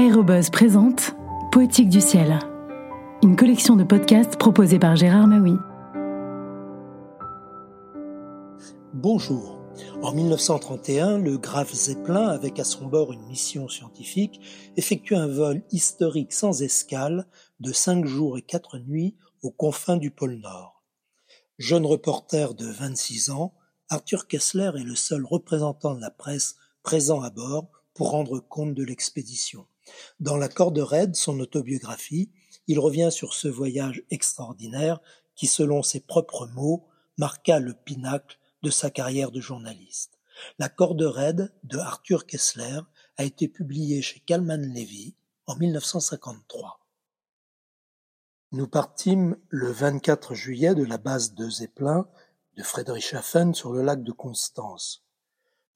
Aérobuzz présente Poétique du ciel, une collection de podcasts proposée par Gérard Maui. Bonjour. En 1931, le Graf Zeppelin, avec à son bord une mission scientifique, effectue un vol historique sans escale de cinq jours et quatre nuits aux confins du pôle Nord. Jeune reporter de 26 ans, Arthur Kessler est le seul représentant de la presse présent à bord pour rendre compte de l'expédition. Dans La Corde raide, son autobiographie, il revient sur ce voyage extraordinaire qui, selon ses propres mots, marqua le pinacle de sa carrière de journaliste. La Corde raide de Arthur Kessler a été publiée chez Kalman Levy en 1953. Nous partîmes le 24 juillet de la base de Zeppelin de Friedrichshafen sur le lac de Constance.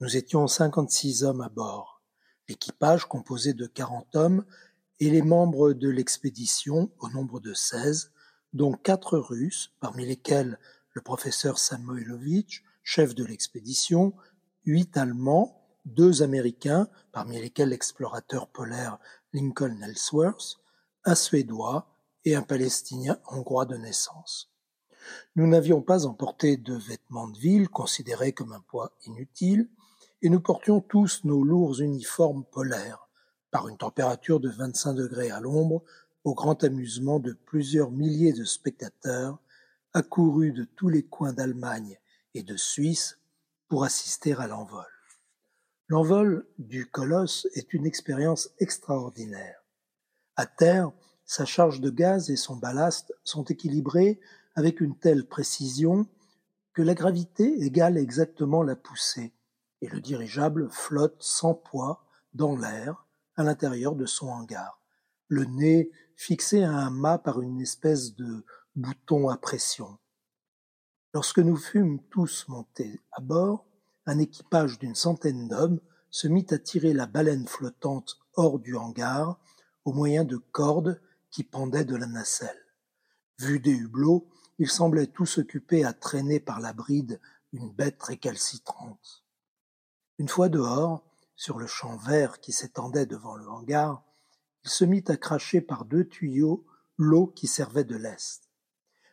Nous étions 56 hommes à bord. L'équipage, composé de 40 hommes, et les membres de l'expédition, au nombre de 16, dont quatre Russes, parmi lesquels le professeur Samoilovitch, chef de l'expédition, huit Allemands, deux Américains, parmi lesquels l'explorateur polaire Lincoln Ellsworth, un Suédois et un Palestinien hongrois de naissance. Nous n'avions pas emporté de vêtements de ville, considérés comme un poids inutile, et nous portions tous nos lourds uniformes polaires, par une température de 25 degrés à l'ombre, au grand amusement de plusieurs milliers de spectateurs accourus de tous les coins d'Allemagne et de Suisse pour assister à l'envol. L'envol du colosse est une expérience extraordinaire. À terre, sa charge de gaz et son ballast sont équilibrés avec une telle précision que la gravité égale exactement la poussée, et le dirigeable flotte sans poids dans l'air à l'intérieur de son hangar, le nez fixé à un mât par une espèce de bouton à pression. Lorsque nous fûmes tous montés à bord, un équipage d'une centaine d'hommes se mit à tirer la baleine flottante hors du hangar au moyen de cordes qui pendaient de la nacelle. Vu des hublots, ils semblaient tous occupés à traîner par la bride une bête récalcitrante. Une fois dehors, sur le champ vert qui s'étendait devant le hangar, il se mit à cracher par deux tuyaux l'eau qui servait de lest.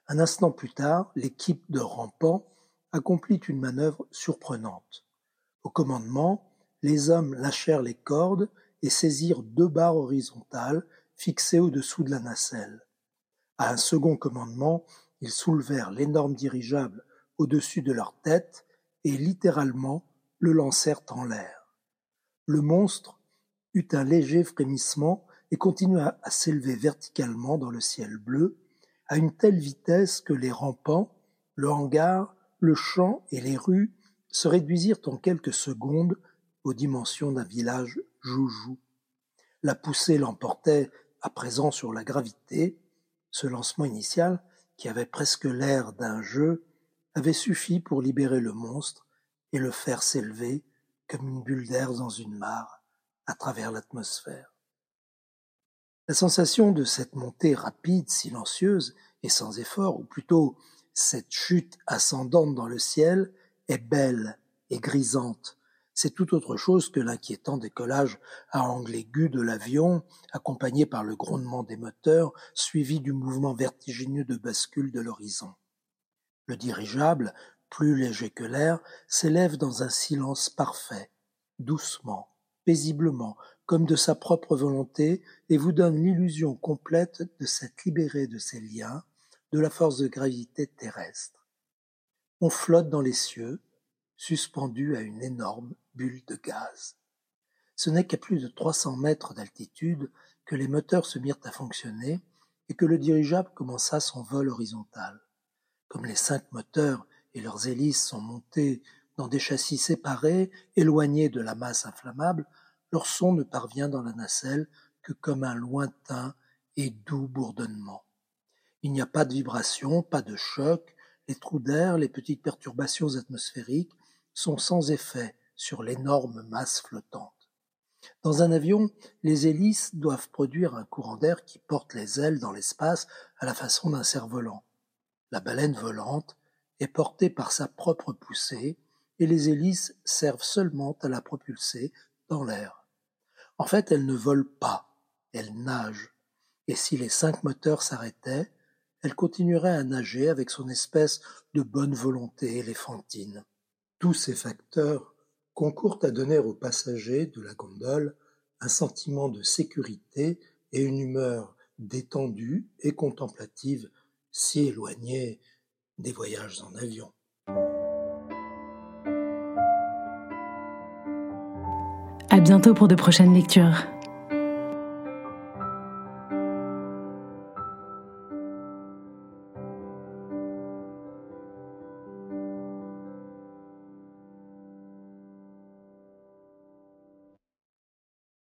Un instant plus tard, l'équipe de rampants accomplit une manœuvre surprenante. Au commandement, les hommes lâchèrent les cordes et saisirent deux barres horizontales fixées au-dessous de la nacelle. À un second commandement, ils soulevèrent l'énorme dirigeable au-dessus de leur tête et littéralement le lancèrent en l'air. Le monstre eut un léger frémissement et continua à s'élever verticalement dans le ciel bleu à une telle vitesse que les rampants, le hangar, le champ et les rues se réduisirent en quelques secondes aux dimensions d'un village joujou. La poussée l'emportait à présent sur la gravité, ce lancement initial, qui avait presque l'air d'un jeu, avait suffi pour libérer le monstre et le faire s'élever comme une bulle d'air dans une mare à travers l'atmosphère. La sensation de cette montée rapide, silencieuse et sans effort, ou plutôt cette chute ascendante dans le ciel, est belle et grisante, c'est tout autre chose que l'inquiétant décollage à angle aigu de l'avion, accompagné par le grondement des moteurs, suivi du mouvement vertigineux de bascule de l'horizon. Le dirigeable, plus léger que l'air, s'élève dans un silence parfait, doucement, paisiblement, comme de sa propre volonté, et vous donne l'illusion complète de s'être libéré de ses liens, de la force de gravité terrestre. On flotte dans les cieux, suspendu à une énorme bulle de gaz. Ce n'est qu'à plus de 300 mètres d'altitude que les moteurs se mirent à fonctionner et que le dirigeable commença son vol horizontal. Comme les cinq moteurs et leurs hélices sont montés dans des châssis séparés, éloignés de la masse inflammable, leur son ne parvient dans la nacelle que comme un lointain et doux bourdonnement. Il n'y a pas de vibration, pas de choc, les trous d'air, les petites perturbations atmosphériques sont sans effet sur l'énorme masse flottante. Dans un avion, les hélices doivent produire un courant d'air qui porte les ailes dans l'espace à la façon d'un cerf-volant. La baleine volante est portée par sa propre poussée et les hélices servent seulement à la propulser dans l'air. En fait, elle ne vole pas, elle nage, et si les cinq moteurs s'arrêtaient, elle continuerait à nager avec son espèce de bonne volonté éléphantine. Tous ces facteurs concourent à donner aux passagers de la gondole un sentiment de sécurité et une humeur détendue et contemplative si éloignée des voyages en avion. À bientôt pour de prochaines lectures.